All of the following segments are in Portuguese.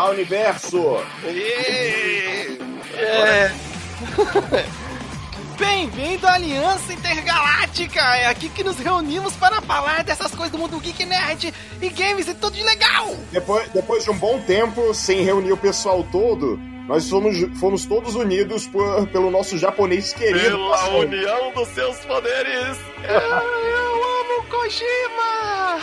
Olá, universo! É. Bem-vindo à Aliança Intergaláctica! É aqui que nos reunimos para falar dessas coisas do mundo geek nerd e games e tudo de legal! Depois, depois de um bom tempo sem reunir o pessoal todo, nós fomos, fomos todos unidos por- pelo nosso japonês querido. Pela Pastor. união dos seus poderes. Eu amo Kojima!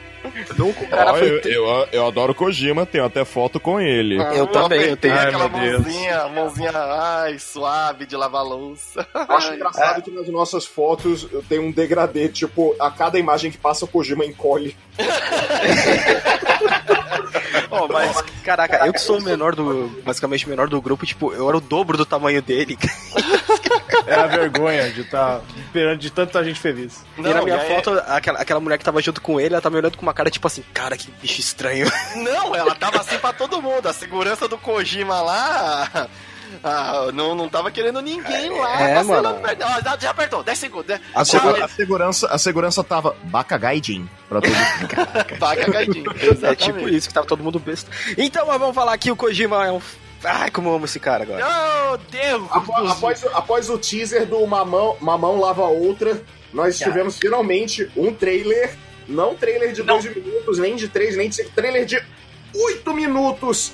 Nunca o cara Ó, foi. eu, eu, eu adoro Kojima, tenho até foto com ele. Eu também, eu tenho. Ai, aquela meu Deus. mãozinha, mãozinha, ai, suave de lavar louça. Acho engraçado que nas nossas fotos tem um degradê, tipo, a cada imagem que passa o Kojima encolhe. Oh, mas, caraca, eu que sou o menor do. Basicamente o menor do grupo, tipo, eu era o dobro do tamanho dele. É a vergonha de estar perante de tanta gente feliz. e na minha e aí- foto, aquela, aquela mulher que tava junto com ele, ela tá me olhando com uma cara tipo assim, cara, que bicho estranho. Não, ela tava assim pra todo mundo. A segurança do Kojima lá. ah, não, não tava querendo ninguém lá. É, mano. perto. Já- apertou, 10 segundos. né? A, segura- a segurança, a segurança tava Bakagaijin pra todo mundo. Tá cagadinho. É tipo isso, que tava todo mundo besta. Então, mas vamos falar que o Kojima é um. Ai, como eu amo esse cara agora. Meu Deus! Após, após, o- após o teaser do Mamão, Mamão Lava Outra, nós tivemos finalmente um trailer. Não trailer de 12 minutos, nem de 3, nem de 5. Trailer de 8 minutos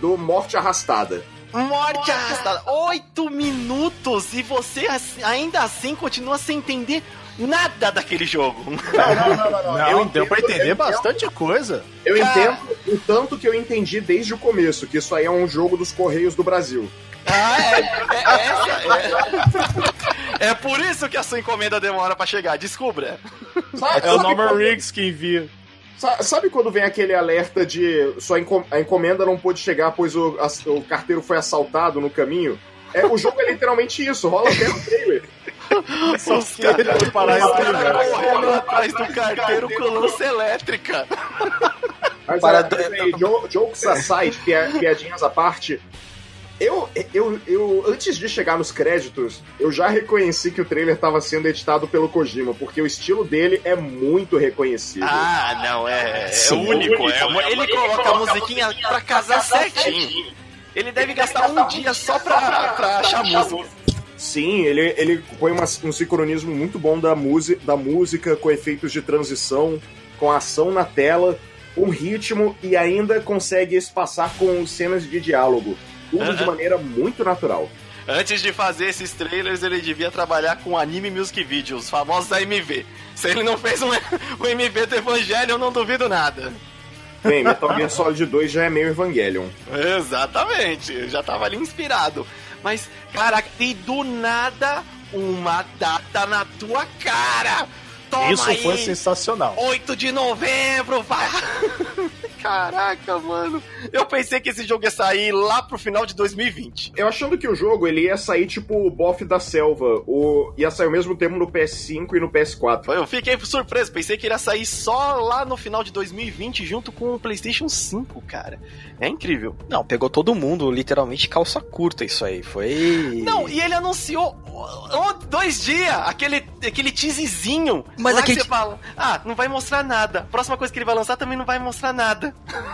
do Morte Arrastada. Morte arrastada. Oito minutos e você assim- ainda assim continua sem entender nada daquele jogo. Não, não, não, não. não. Não, Eu deu pra entendo- entender eu- bastante coisa. Eu entendo o tanto que eu entendi desde o começo, que isso aí é um jogo dos Correios do Brasil. Ah, é, é, essa- é- É por isso que a sua encomenda demora pra chegar. Descubra. Sabe, É o Norman quando- Riggs que envia. sa- Sabe quando vem aquele alerta de sua encom- a encomenda não pôde chegar pois o, as- o carteiro foi assaltado no caminho? É, o jogo é literalmente isso, rola até no trailer. Os caras Foi parar correndo atrás do carteiro com lança elétrica. Mas Para- é, aí, jo- jokes aside, pia- piadinhas à parte, eu, eu, eu, antes de chegar nos créditos, eu já reconheci que o trailer estava sendo editado pelo Kojima, porque o estilo dele é muito reconhecível. Ah, não, é, é Sim. único. É, ele coloca a musiquinha pra casar certinho. Ele deve gastar um dia só pra, pra achar música. Sim, ele, ele põe uma- um sincronismo muito bom da, da música, com efeitos de transição, com ação na tela, um ritmo e ainda consegue espaçar com cenas de diálogo. Tudo de Aham. maneira muito natural. Antes de fazer esses trailers, ele devia trabalhar com anime music video, os famosos AMV. Se ele não fez um, um MV do Evangelho, eu não duvido nada. Bem, Metal Gear Solid 2 já é meio Evangelion. Exatamente, já tava ali inspirado. Mas, caraca, e do nada, uma data na tua cara! Toma Isso aí, foi sensacional. 8 de novembro, vai! Caraca, mano. Eu pensei que esse jogo ia sair lá pro final de 2020. Eu achando que o jogo ele ia sair tipo o Boff da Selva, o... ia sair ao mesmo tempo no PS5 e no PS4. Eu fiquei surpreso, pensei que iria sair só lá no final de 2020 junto com o PlayStation 5, cara. É incrível. Não, pegou todo mundo, literalmente calça curta isso aí. Foi. Não, e ele anunciou dois dias aquele, aquele teaserzinho. Mas lá aquele que você fala, ah, não vai mostrar nada. Próxima coisa que ele vai lançar também não vai mostrar nada.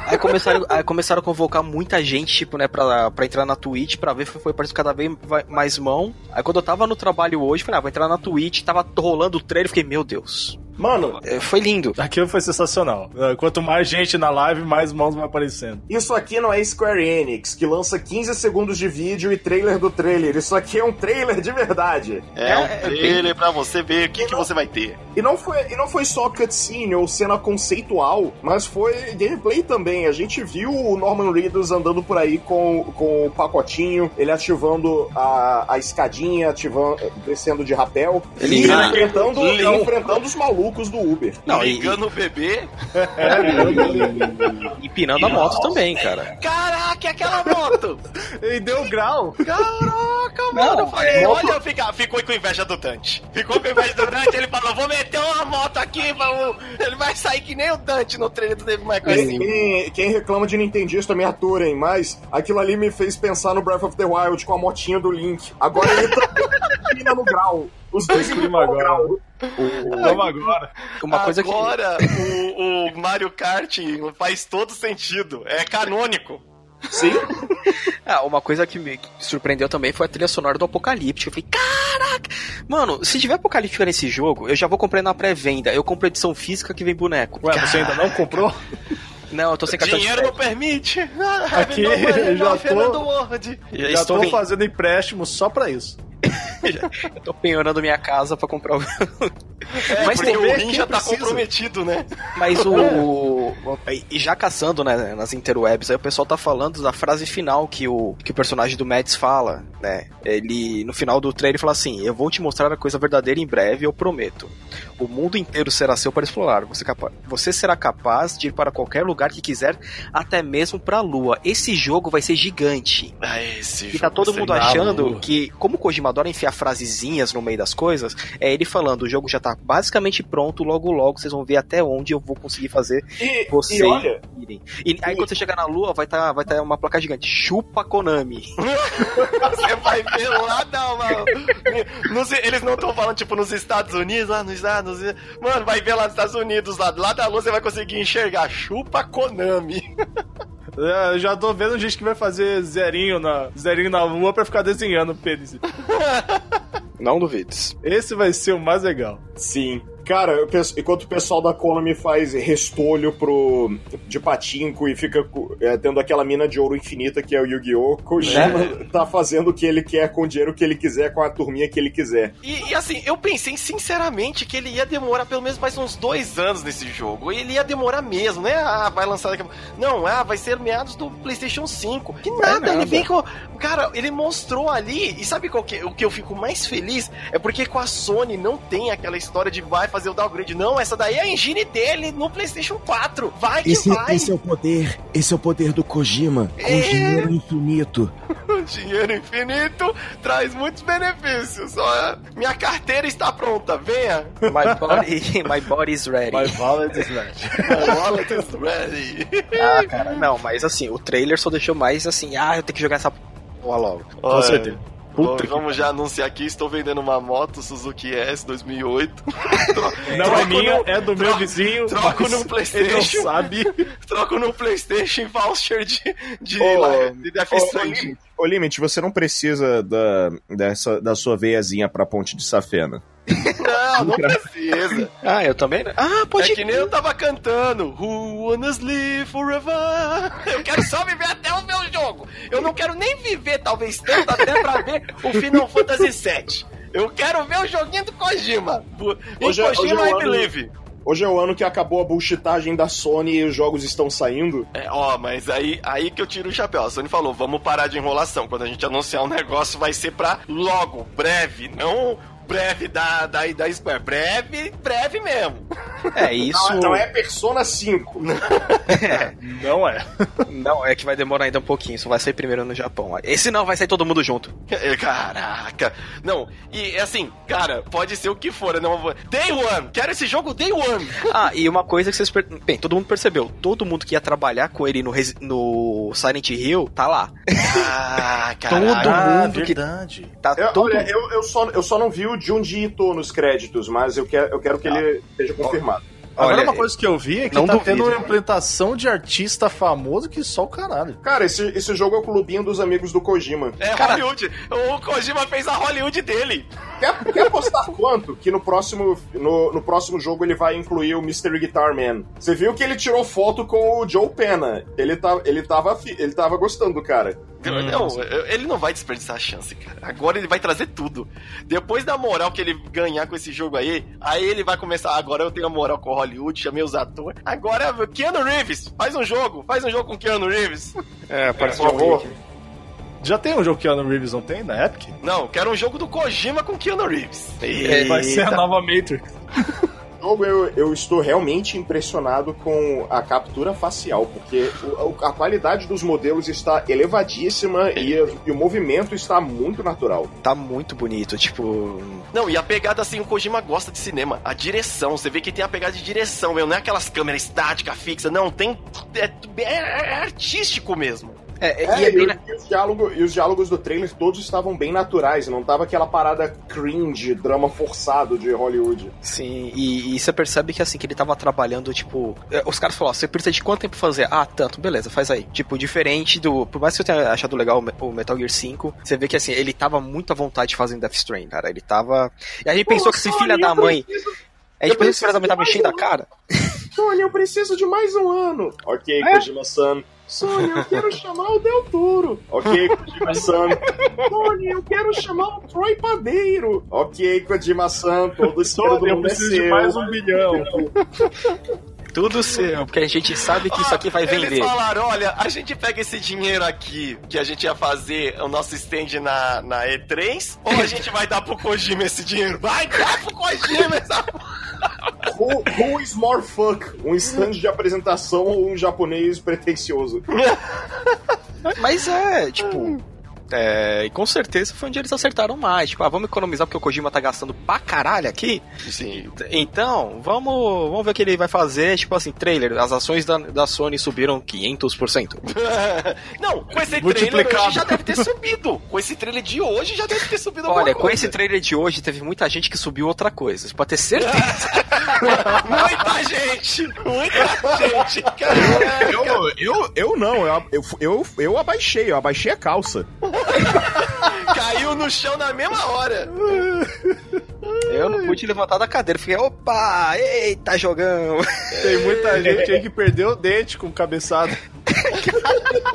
Aí começaram, aí começaram a convocar muita gente, tipo, né, pra, pra entrar na Twitch, pra ver, foi, foi cada vez mais mão. Aí quando eu tava no trabalho hoje, falei, ah, vou entrar na Twitch, tava rolando o trailer, fiquei, meu Deus. Mano, É, Foi lindo. Aquilo foi sensacional. É, Quanto mais gente na live, mais mãos vão aparecendo. isso aqui não é Square Enix, que lança 15 segundos de vídeo e trailer do trailer. Isso aqui é um trailer de verdade. É, um trailer pra você ver o que, que você vai ter. E não foi, e não foi só cutscene ou cena conceitual, mas foi gameplay também. A gente viu o Norman Reedus andando por aí com, com o pacotinho, ele ativando a, a escadinha, ativando, descendo de rapel, Ele e engana- enfrentando, enfrentando os malucos do Uber. Não, e, Ligando o bebê. e pinando a moto também, cara. Caraca, é aquela moto! E deu grau. Caraca, mano! Não, falei, moto- olha, fica, ficou com inveja do Dante. Ficou com inveja do Dante, ele falou: vou meter uma moto aqui, vamos. Ele vai sair que nem o Dante no trailer do Devil May Cry Quem, 5. quem- quem reclama de Nintendista me aturem, mas aquilo ali me fez pensar no Breath of the Wild com a motinha do Link. Agora ele pina no grau. Os dois Clima agora. grau. Vamos agora. Uma coisa que. Agora, o, o Mario Kart faz todo sentido. É canônico. Sim. Ah, uma coisa que me surpreendeu também foi a trilha sonora do Apocalíptico. Eu falei, caraca! Mano, se tiver Apocalíptica nesse jogo, eu já vou comprar na pré-venda. Eu compro edição física que vem boneco. Ué, você ainda não comprou? Não, eu tô sem cartão Dinheiro de não permite. Aqui, eu já tô-. Já tô fazendo empréstimo só pra isso. Eu tô penhorando minha casa pra comprar o. É, Mas porque tem- o Rin já tá precisa. comprometido, né? Mas o. E já caçando, né, nas interwebs, aí o pessoal tá falando da frase final que o, que o personagem do Mads fala, né? Ele, no final do trailer, fala assim: Eu vou te mostrar a coisa verdadeira em breve, eu prometo. O mundo inteiro será seu para explorar. Você, capa- você será capaz de ir para qualquer lugar que quiser, até mesmo pra lua. Esse jogo vai ser gigante. Ah, esse E tá todo mundo achando que, como o Kojima adora enfiar frasezinhas no meio das coisas, é ele falando: o jogo já tá basicamente pronto, logo logo vocês vão ver até onde eu vou conseguir fazer E, vocês e olha, irem. E aí quando você chegar na lua, vai estar vai tá uma placa gigante: chupa Konami. Você vai ver lá, não, mano. Nos- eles não estão falando, tipo, nos Estados Unidos, lá nos Estados Unidos. Mano, vai ver lá nos Estados Unidos, lá, lá da lua você vai conseguir enxergar. Chupa Konami. É, Eu já tô vendo gente que vai fazer zerinho na, zerinho na lua pra ficar desenhando o pênis. Não duvides. Esse vai ser o mais legal. sim. Cara, eu penso- enquanto o pessoal da Konami faz restolho pro, de patinco e fica é, tendo aquela mina de ouro infinita que é o Yu-Gi-Oh! Kojima tá fazendo o que ele quer com o dinheiro que ele quiser, com a turminha que ele quiser. E, e, assim, eu pensei sinceramente que ele ia demorar pelo menos mais uns dois anos nesse jogo. Ele ia demorar mesmo, né? Ah, vai lançar daqui a... Não, ah, vai ser meados do PlayStation 5. Que nada, nada. ele vem com. Cara, ele mostrou ali. E sabe qual que, o que eu fico mais feliz? É porque com a Sony não tem aquela história de vai fazer o downgrade. Não, essa daí é a engine dele no PlayStation 4. Vai que Esse, vai. esse é o poder, esse é o poder do Kojima, com É. dinheiro infinito. Dinheiro infinito traz muitos benefícios. Ó, minha carteira está pronta. Venha. My body, my body is ready. My wallet is ready. My wallet is ready. Ah, cara, não, mas assim, o trailer só deixou mais assim, ah, eu tenho que jogar essa porra logo. Com certeza. Bom, Puta que vamos já anunciar aqui, estou vendendo uma moto Suzuki S 2008. Não é minha, no- é do meu troco- vizinho. troco no Ele não PlayStation. sabe. Troco no Playstation e voucher de, de, lá- de Death Stranding. Limit, ô, Limit, você não precisa da, dessa, da sua veiazinha pra ponte de safena. Não, não precisa. Ah, eu também? né? Ah, pode É que nem eu tava cantando Who wanna live forever Eu quero só viver até o meu jogo Eu não quero nem viver, talvez tanto Até pra ver o Final Fantasy VII Eu quero ver o joguinho do Kojima Em Hoje Kojima hoje é I believe Hoje é o ano que acabou a bullshitagem da Sony e os jogos estão saindo. É, ó, mas aí, aí que eu tiro o chapéu. A Sony falou, vamos parar de enrolação. Quando a gente anunciar um negócio, vai ser pra logo, breve, não breve da, da, da Square. Breve, breve mesmo. É isso. Não, não é Persona 5. Não é. Não, é que vai demorar ainda um pouquinho, só vai sair primeiro no Japão. Esse não, vai sair todo mundo junto. É, Caraca. Não, e assim, cara, pode ser o que for. Não, vou- day One. Quero esse jogo Day One. Ah, e uma coisa que vocês. per- Bem, todo mundo percebeu. Todo mundo que ia trabalhar com ele no, Resi- no Silent Hill tá lá. Ah, Todo mundo que verdade. tá Eu, todo olha, eu, eu, só, eu só não vi o Junji Ito nos créditos, mas eu quero, eu quero que ele esteja confirmado. Agora, Olha, uma coisa que eu vi é que não tá duvido. tendo uma implementação de artista famoso que só o caralho. Cara, esse, esse jogo é o clubinho dos amigos do Kojima. É Hollywood. O Kojima fez a Hollywood dele. Quer, quer apostar quanto que no próximo, no, no próximo jogo ele vai incluir o Mr. Guitar Man? Você viu que ele tirou foto com o Joe Pena. Ele, tá, ele, tava, ele tava gostando do cara. Não, ele não vai desperdiçar a chance, cara. Agora ele vai trazer tudo. Depois da moral que ele ganhar com esse jogo aí, aí ele vai começar. "Ah, Agora eu tenho a moral com Hollywood, chamei os atores. Agora, Keanu Reeves, faz um jogo. Faz um jogo com Keanu Reeves. É, parece Por favor. Já tem um jogo que Keanu Reeves não tem na Epic? Não, quero um jogo do Kojima com Keanu Reeves. Vai ser a Eita. nova Matrix. jogo eu, eu estou realmente impressionado com a captura facial, porque o- a qualidade dos modelos está elevadíssima e, e o movimento está muito natural. Tá muito bonito, tipo. Não, e a pegada assim, o Kojima gosta de cinema. A direção, você vê que tem a pegada de direção, meu. Não é aquelas câmeras estáticas, fixas. Não, tem. É- é artístico mesmo. É, É, e é e, bem, e os diálogos, e os diálogos do trailer todos estavam bem naturais, não tava aquela parada cringe, drama forçado de Hollywood. Sim, e, e você percebe que assim, que ele tava trabalhando, tipo. é, Os caras falaram, você precisa de quanto tempo fazer? Ah, tanto, beleza, faz aí. Tipo, diferente do. Por mais que eu tenha achado legal o Me- o Metal Gear 5, você vê que assim, ele tava muito à vontade de fazer Death Stranding, cara. Ele tava. E a gente pensou que esse filho da mãe. preciso- A gente pensou que esse filho da mãe tava preciso enchendo a cara. Sony, eu preciso de mais um ano. Ok, Kojima-san. Sony, eu quero chamar o Del Toro. Ok, Kojima-san. Sony, eu quero chamar o Troy Padeiro. Ok, Kojima-san, todo esse Sony, do eu é preciso de seu. mais um bilhão. Tudo seu, porque a gente sabe que isso aqui vai vender. Eles falaram, olha, a gente pega esse dinheiro aqui que a gente ia fazer o nosso stand na, na E3, ou a gente vai dar pro Kojima esse dinheiro? Vai dar pro Kojima essa Who, who is more fuck? Um stand de apresentação ou um japonês pretencioso? Mas é, tipo. É, e com certeza foi onde eles acertaram mais. Tipo, ah, vamos economizar porque o Kojima tá gastando pra caralho aqui. Sim. Então, vamos, vamos ver o que ele vai fazer. Tipo assim, trailer, as ações da, da Sony subiram 500%. Não, com esse trailer hoje já deve ter subido. Com esse trailer de hoje já deve ter subido Olha, alguma com coisa. esse trailer de hoje, teve muita gente que subiu outra coisa. Você pode ter certeza. Muita gente! Muita gente! Caraca! Eu, eu, eu não, eu, eu, eu, eu abaixei, eu abaixei a calça. Caiu no chão na mesma hora. Eu não pude levantar da cadeira. Fiquei, opa, eita, jogão. Tem muita gente aí que perdeu o dente com cabeçada.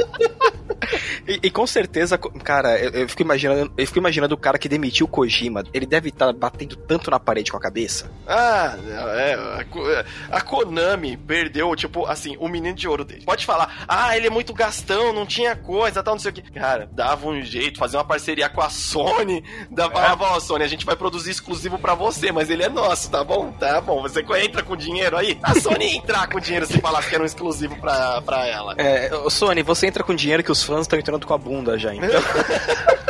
E, e com certeza, cara, eu, eu fico imaginando, eu fico imaginando o cara que demitiu o Kojima. Ele deve estar batendo tanto na parede com a cabeça. Ah, é, a, a Konami perdeu, tipo, assim, o menino de ouro dele. Pode falar, ah, ele é muito gastão, não tinha coisa, tal, não sei o que. Cara, dava um jeito, fazia uma parceria com a Sony, dava, falava, ó, Sony, a gente vai produzir exclusivo pra você, mas ele é nosso, tá bom? Tá bom, você entra com dinheiro aí? A Sony ia entrar com dinheiro se falasse que era um exclusivo pra, pra ela. É, Sony, você entra com dinheiro que os fãs estão entrando com a bunda já, então.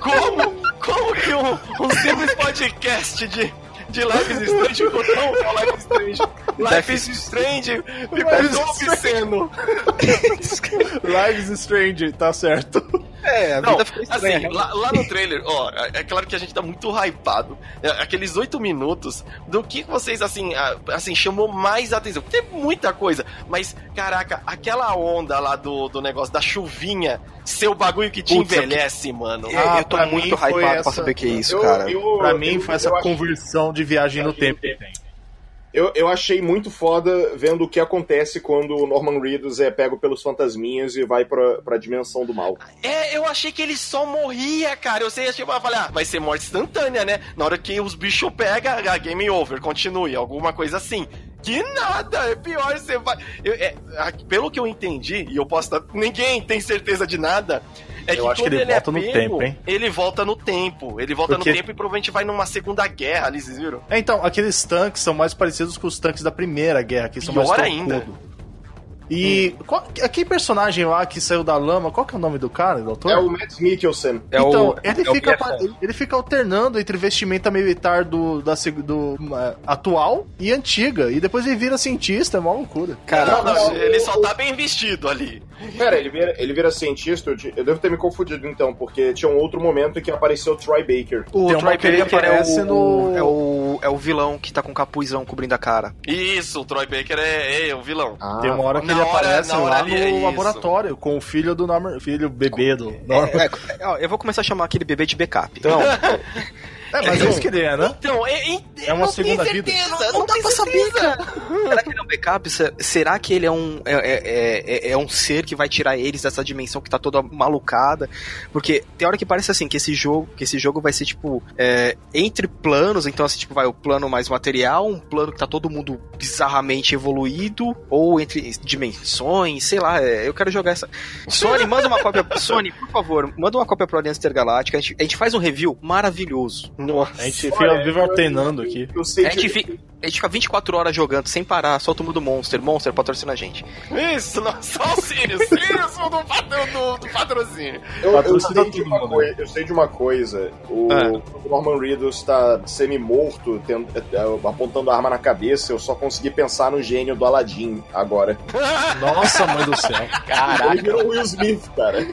Como? Como que um, um simples podcast de, de Life is Strange ficou tão Life is Strange? Life is Strange ficou tão obsceno. Lives Strange, tá certo. É, a Não, vida ficou estranha. assim, lá, lá no trailer, ó, é é claro que a gente tá muito hypado. É, aqueles oito minutos do que vocês, assim, ah, assim, chamou mais atenção. Tem muita coisa, mas, caraca, aquela onda lá do, do negócio da chuvinha, seu bagulho que te Putz, eu- envelhece, mano. Eu- Ah, eu tô pra muito hypado pra essa- saber o que é isso, Eu- cara. eu- Pra mim eu- foi essa conversão de viagem no tempo que tem. Eu, eu achei muito foda vendo o que acontece quando o Norman Reedus é pego pelos fantasminhas e vai pra, pra dimensão do mal. É, eu achei que ele só morria, cara. Eu sei, tipo, eu falei, ah, vai ser morte instantânea, né? Na hora que os bichos pegam, a game over, continue, alguma coisa assim. Que nada, é pior, você vai. eu- é, pelo que eu entendi, e eu posso. Ninguém tem certeza de nada. É Eu que acho que quando ele é volta no pego, tempo, hein? Ele volta no tempo. Ele volta Porque- no tempo e provavelmente vai numa segunda guerra ali, vocês viram? É, então, aqueles tanques são mais parecidos com os tanques da Primeira Guerra, que são Pior mais ainda. troncudo. E qual, aquele personagem lá que saiu da lama, qual que é o nome do cara, doutor? É o Matt Mikkelsen. É então, o- ele, é fica, ele- fica alternando entre vestimenta militar do, da, do uh, atual e antiga. E depois ele vira cientista, é uma loucura. Cara, não, não, não, ele só tá bem vestido ali. Pera, ele vira, ele vira cientista? Eu, de- eu devo ter me confundido então, porque tinha um outro momento em que apareceu o Troy Baker. o Tem Troy Baker é aparece o, no- é, o, é o vilão que tá com capuzão cobrindo a cara. Isso, o Troy Baker é, é o vilão. Ah, Tem uma hora que na ele hora- lá ali é no isso. laboratório com o filho do Norman, filho bebê do Norman. É, é, ó, eu vou começar a chamar aquele bebê de backup. Então, É, mas é isso que ele é, né? Então, é, é, É uma não segunda tenho vida. certeza, não, não dá pra saber, certeza. cara. Será que ele é um backup? Se- Será que ele é um é, é, é, é um ser que vai tirar eles dessa dimensão que tá toda malucada? Porque tem hora que parece assim que esse jogo, que esse jogo vai ser tipo é, entre planos, então assim tipo vai o plano mais material, um plano que tá todo mundo bizarramente evoluído, ou entre dimensões, sei lá. é, eu quero jogar essa. Sony, manda uma cópia. Sony, por favor, manda uma cópia pro Aliança Intergaláctica. A gente, a gente faz um review maravilhoso. Nossa. A gente fica vive artenando aqui. Eu sei A gente, fica, a gente fica 24 horas jogando sem parar, só o turma do Monster. Monster patrocina a gente. Isso, não, só o Sirius. Sirius do, patro- do, do patrocínio. Eu, eu Patrocina sei de tudo, coi- eu sei de uma coisa. O, Ah. Norman Reedus está semi-morto, tendo- é, apontando a arma na cabeça. Eu só consegui pensar no gênio do Aladdin agora. Nossa, mãe do céu. Ele virou Will Smith, cara.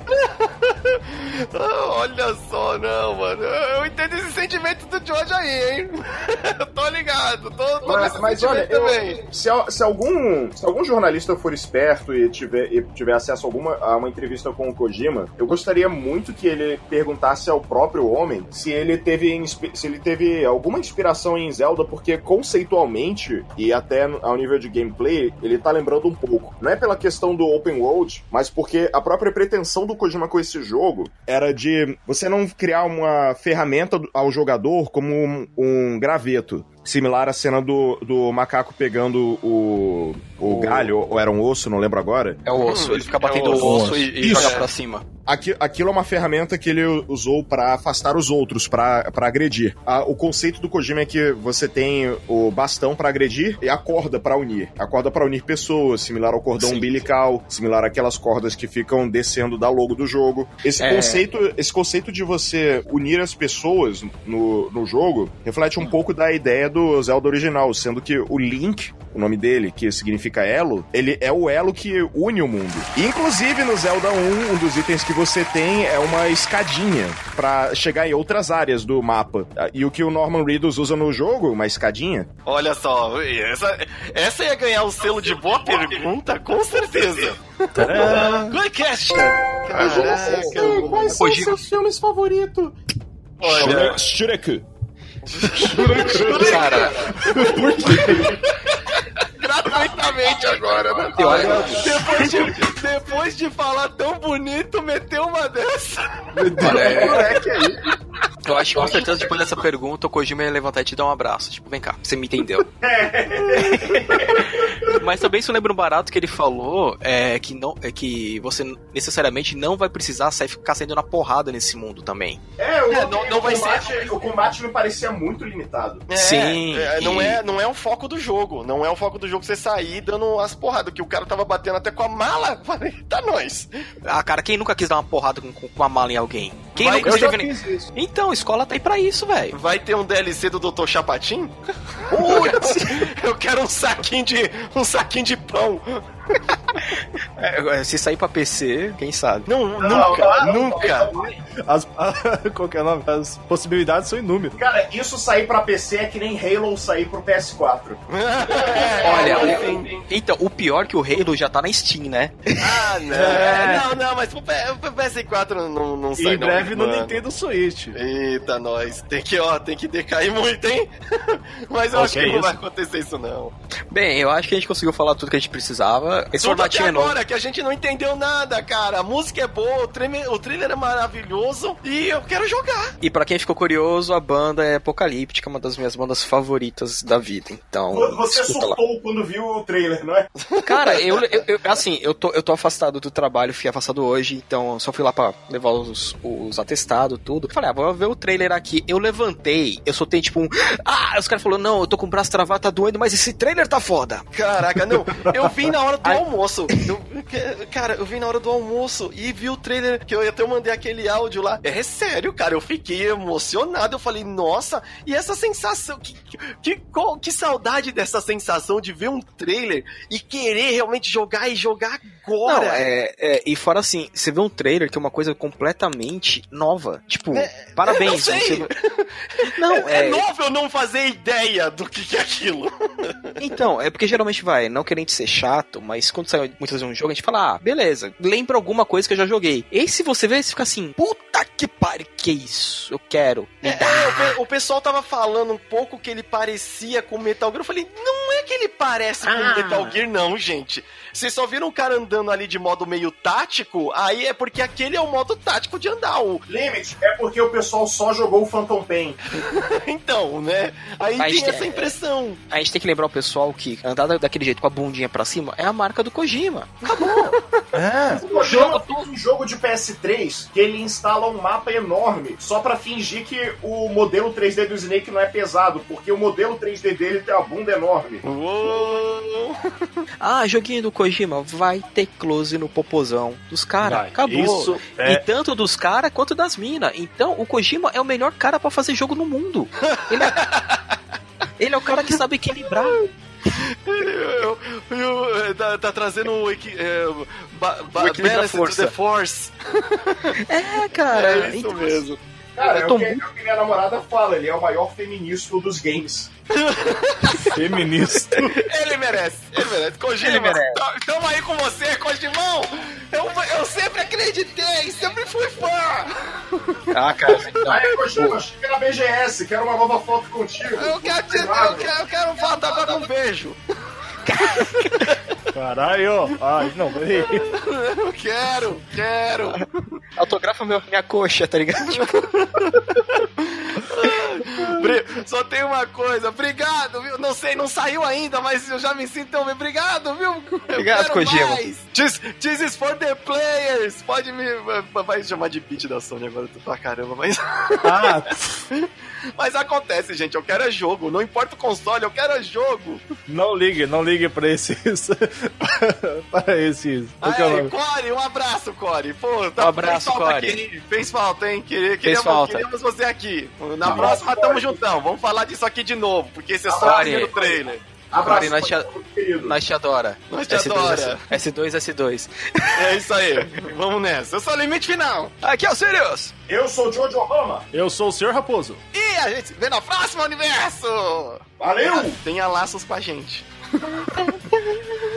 Ah, Olha só, não, mano. Eu entendo esse sentimento do George aí, hein? Tô ligado, tô, tô Mas, mas olha, eu- se, se algum, se algum jornalista for esperto e tiver, e tiver acesso a, alguma, a uma entrevista com o Kojima, eu gostaria muito que ele perguntasse ao próprio homem se ele teve, se ele teve alguma inspiração em Zelda, porque conceitualmente e até ao nível de gameplay, ele tá lembrando um pouco. Não é pela questão do open world, mas porque a própria pretensão do Kojima com esse jogo era de você não criar uma ferramenta ao jogador como um, um graveto. Similar à cena do, do macaco pegando o, o galho, ou era um osso, não lembro agora. É o osso, ele fica batendo É o o osso osso. e, e joga pra cima. Aqui, aquilo é uma ferramenta que ele usou pra afastar os outros, pra pra agredir. A- o conceito do Kojima é que você tem o bastão pra agredir e a corda pra unir. A corda pra unir pessoas, similar ao cordão Sim. umbilical, similar àquelas cordas que ficam descendo da logo do jogo. Esse É. conceito, esse conceito de você unir as pessoas no, no jogo reflete um pouco da ideia do Zelda original, sendo que o Link, o nome dele, que significa elo, ele é o elo que une o mundo. Inclusive no Zelda 1, um dos itens que você tem é uma escadinha pra chegar em outras áreas do mapa. E o que o Norman Reedus usa no jogo, uma escadinha, Olha só, essa, essa ia ganhar o selo de boa pergunta, com certeza. Goicast! Caraca, quais são os seus filmes favoritos? olha, Shrek. Cara, gratuitamente agora, né? Depois de, depois de falar tão bonito, meteu uma dessa. Olha, é- Eu acho que com certeza depois dessa pergunta o Kojima ia levantar e te dar um abraço. Tipo, vem cá, você me entendeu. Mas também isso lembra um barato que ele falou é que, não, é que você necessariamente não vai precisar sair, ficar saindo na porrada nesse mundo também. É, o, É, não- não o vai combate, o combate me parecia muito limitado. É, Sim, é, não, e- é, não é o foco do jogo. Não é o foco do jogo você sair dando as porradas. Que o cara tava batendo até com a mala. Falei, tá nós. Ah, cara, quem nunca quis dar uma porrada com, com uma mala em alguém? Quem Vai- nunca eu esteve... fiz isso. Então, escola tá aí pra isso, velho. Vai ter um DLC do Dr. Chapatin? Eu quero um saquinho de. um saquinho de pão. É, Se sair pra PC, quem sabe? Não, nunca, não, nunca. As, qual que é o nome? As possibilidades são inúmeras. Cara, isso sair pra PC é que nem Halo sair pro PS4. Olha, o- então, o pior é que o Halo já tá na Steam, né? Ah, não. É. Não, não, mas pro, pro PS4 não, não E sai em breve no mano. Nintendo Switch. Eita, nós. Tem que, ó, tem que decair muito, hein? Mas eu Ó, acho que que não isso? vai acontecer isso, não. Bem, eu acho que a gente conseguiu falar tudo que a gente precisava. Esse Tudo até formatinho é novo. agora, que a gente não entendeu nada, cara. A música é boa, o, treme- o trailer é maravilhoso e eu quero jogar. E pra quem ficou curioso, a banda é Apocalíptica, uma das minhas bandas favoritas da vida. Então, Você escuta lá. surtou quando viu o trailer, não é? Cara, eu, eu- eu- assim, eu tô, eu tô afastado do trabalho, fui afastado hoje, então só fui lá pra levar os, os atestados, tudo. Falei, ah, vou ver o trailer aqui. Eu levantei, eu soltei tipo um. Ah, os caras falaram, não, eu tô com o braço travado, tá doendo, mas esse trailer tá foda. Caraca, não. Eu vim na hora do almoço. Eu- cara, eu vim na hora do almoço e vi o trailer que eu até eu mandei aquele áudio lá. É sério, cara. Eu fiquei emocionado. Eu falei, nossa, e essa sensação. Que, que, qual- que saudade dessa sensação de ver um trailer e querer realmente jogar e jogar agora. Não, é, é, e fora assim, você vê um trailer que é uma coisa completamente nova. Tipo, parabéns. eu sei. você- Não, É, é, novo eu não fazer ideia do que, que é aquilo. Então, é porque geralmente vai, não querendo ser chato, mas quando sai muitas vezes um jogo, a gente fala, ah, beleza, lembra alguma coisa que eu já joguei. E se você vê, você fica assim, puta que pariu, que isso? Eu quero. Me É, dá. é, o, pe- o pessoal tava falando um pouco que ele parecia com Metal Gear. Eu falei, não é que ele parece com Metal Gear, não, gente. Vocês só viram o cara andando ali de modo meio tático, aí é porque aquele é o modo tático de andar. O... Limit é porque o pessoal só jogou o Phantom Pain. Então, né? Aí Mas tem é- essa impressão. A gente tem que lembrar o pessoal que andar da- daquele jeito com a bundinha pra cima é a marca do Kojima. Acabou. É. O Kojima fez um jogo de PS3 que ele instala um mapa enorme só pra fingir que o modelo 3D do Snake não é pesado, porque o modelo 3D dele tem uma bunda enorme. Uou! Ah, joguinho do Kojima, vai ter close no popozão dos caras. Acabou. Isso é- E tanto dos caras quanto das minas. Então, o Kojima é o melhor cara pra fazer jogo no mundo. Ele é... Ele é o cara que sabe equilibrar. Eu- eu- tá, tá trazendo o equi, é, ba, ba, balance to the force. É, cara. É isso Então, mesmo. Cara, Eu é o, que, é o que minha namorada fala, ele é o maior feminista dos games. Feminista. Ele merece, ele merece. Kojima, Ele merece. tam- tamo aí com você, Kojimão. Eu, eu sempre acreditei, sempre fui fã. Ah, cara. Aí, Kojima, chega na BGS, quero uma nova foto contigo. Eu quero, te, eu quero, eu quero um fotógrafo com um beijo. Caralho. Ai, não, peraí. Eu quero, quero. Autografa meu, minha coxa, tá ligado? Só tem uma coisa, obrigado, viu? Não sei, não saiu ainda, mas eu já me sinto tão bem. Obrigado, viu? Obrigado, Kojima. This, this is for the players. Pode me. Vai chamar de beat da Sony agora pra caramba, mas. Ah, Mas acontece, gente. Eu quero é jogo. Não importa o console, eu quero é jogo. não ligue, não ligue pra esses. para esses. É nome? Core, um abraço, Core. Pô, tá Um abraço, Core. aqui. Fez falta, hein? Queria, queríamos, falta. queríamos você aqui. Na Um próxima, abraço, tamo Core. Juntão. Vamos falar disso aqui de novo, porque esse é só o trailer. Abraço, Core, nós te-. Nós te adora. Nós te S2, adora. S2, S2. É isso aí. Vamos nessa. Eu sou o limite final. Aqui é o Sirius. Eu sou o George Obama. Eu sou o Sr. Raposo. E a gente se vê na próxima universo. Valeu! Tenha laços com a gente.